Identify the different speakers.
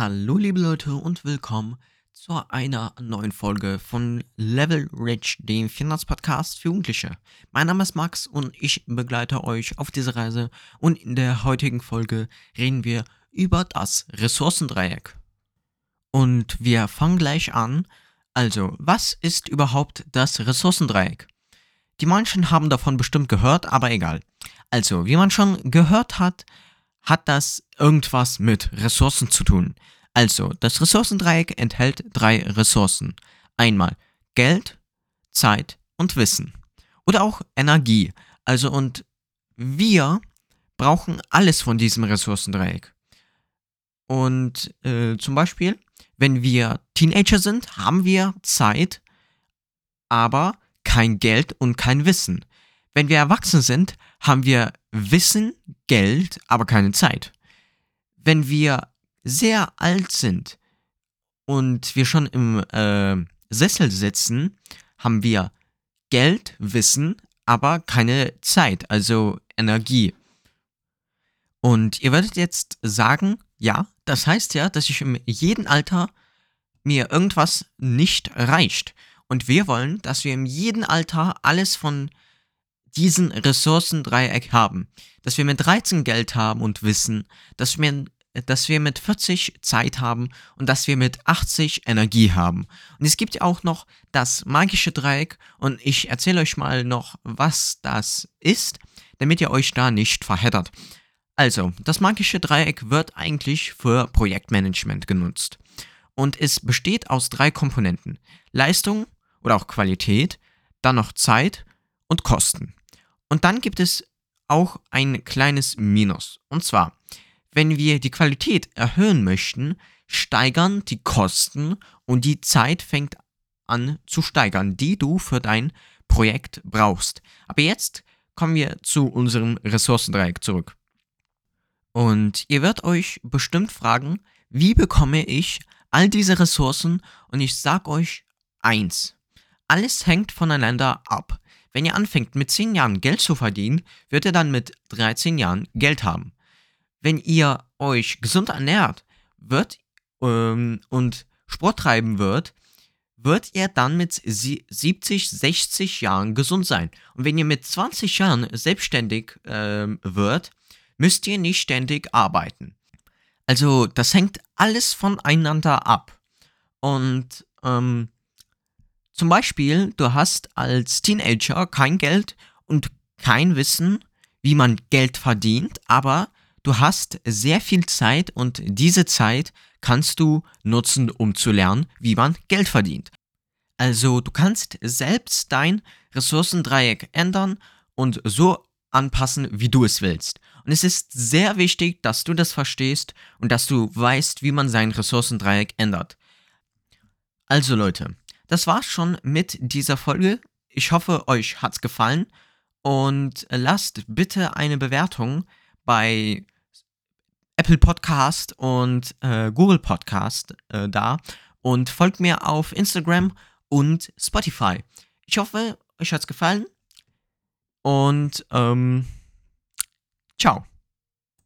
Speaker 1: Hallo liebe Leute und willkommen zu einer neuen Folge von Level Rich, dem Finanzpodcast für Jugendliche. Mein Name ist Max und ich begleite euch auf dieser Reise und in der heutigen Folge reden wir über das Ressourcendreieck. Und wir fangen gleich an. Also, was ist überhaupt das Ressourcendreieck? Die manchen haben davon bestimmt gehört, aber egal. Also, wie man schon gehört hat, hat das irgendwas mit Ressourcen zu tun. Also, das Ressourcendreieck enthält drei Ressourcen. Einmal Geld, Zeit und Wissen. Oder auch Energie. Also, und wir brauchen alles von diesem Ressourcendreieck. Und äh, zum Beispiel, wenn wir Teenager sind, haben wir Zeit, aber kein Geld und kein Wissen. Wenn wir erwachsen sind, haben wir Wissen, Geld, aber keine Zeit. Wenn wir sehr alt sind und wir schon im äh, Sessel sitzen, haben wir Geld, Wissen, aber keine Zeit, also Energie. Und ihr werdet jetzt sagen, ja, das heißt ja, dass ich in jedem Alter mir irgendwas nicht reicht. Und wir wollen, dass wir in jedem Alter alles von diesen Ressourcendreieck haben. Dass wir mit 13 Geld haben und Wissen, dass wir, dass wir mit 40 Zeit haben und dass wir mit 80 Energie haben. Und es gibt ja auch noch das magische Dreieck und ich erzähle euch mal noch, was das ist, damit ihr euch da nicht verheddert. Also, das magische Dreieck wird eigentlich für Projektmanagement genutzt. Und es besteht aus drei Komponenten. Leistung oder auch Qualität, dann noch Zeit und Kosten. Und dann gibt es auch ein kleines Minus. Und zwar, wenn wir die Qualität erhöhen möchten, steigern die Kosten und die Zeit fängt an zu steigern, die du für dein Projekt brauchst. Aber jetzt kommen wir zu unserem Ressourcendreieck zurück. Und ihr werdet euch bestimmt fragen, wie bekomme ich all diese Ressourcen? Und ich sag euch eins. Alles hängt voneinander ab. Wenn ihr anfängt mit 10 Jahren Geld zu verdienen, wird ihr dann mit 13 Jahren Geld haben. Wenn ihr euch gesund ernährt wird ähm, und Sport treiben wird, wird ihr dann mit 70, 60 Jahren gesund sein. Und wenn ihr mit 20 Jahren selbstständig ähm, wird, müsst ihr nicht ständig arbeiten. Also das hängt alles voneinander ab. Und ähm, zum Beispiel, du hast als Teenager kein Geld und kein Wissen, wie man Geld verdient, aber du hast sehr viel Zeit und diese Zeit kannst du nutzen, um zu lernen, wie man Geld verdient. Also du kannst selbst dein Ressourcendreieck ändern und so anpassen, wie du es willst. Und es ist sehr wichtig, dass du das verstehst und dass du weißt, wie man sein Ressourcendreieck ändert. Also Leute, das war's schon mit dieser Folge. Ich hoffe, euch hat's gefallen und lasst bitte eine Bewertung bei Apple Podcast und äh, Google Podcast äh, da und folgt mir auf Instagram und Spotify. Ich hoffe, euch hat's gefallen und ähm, ciao.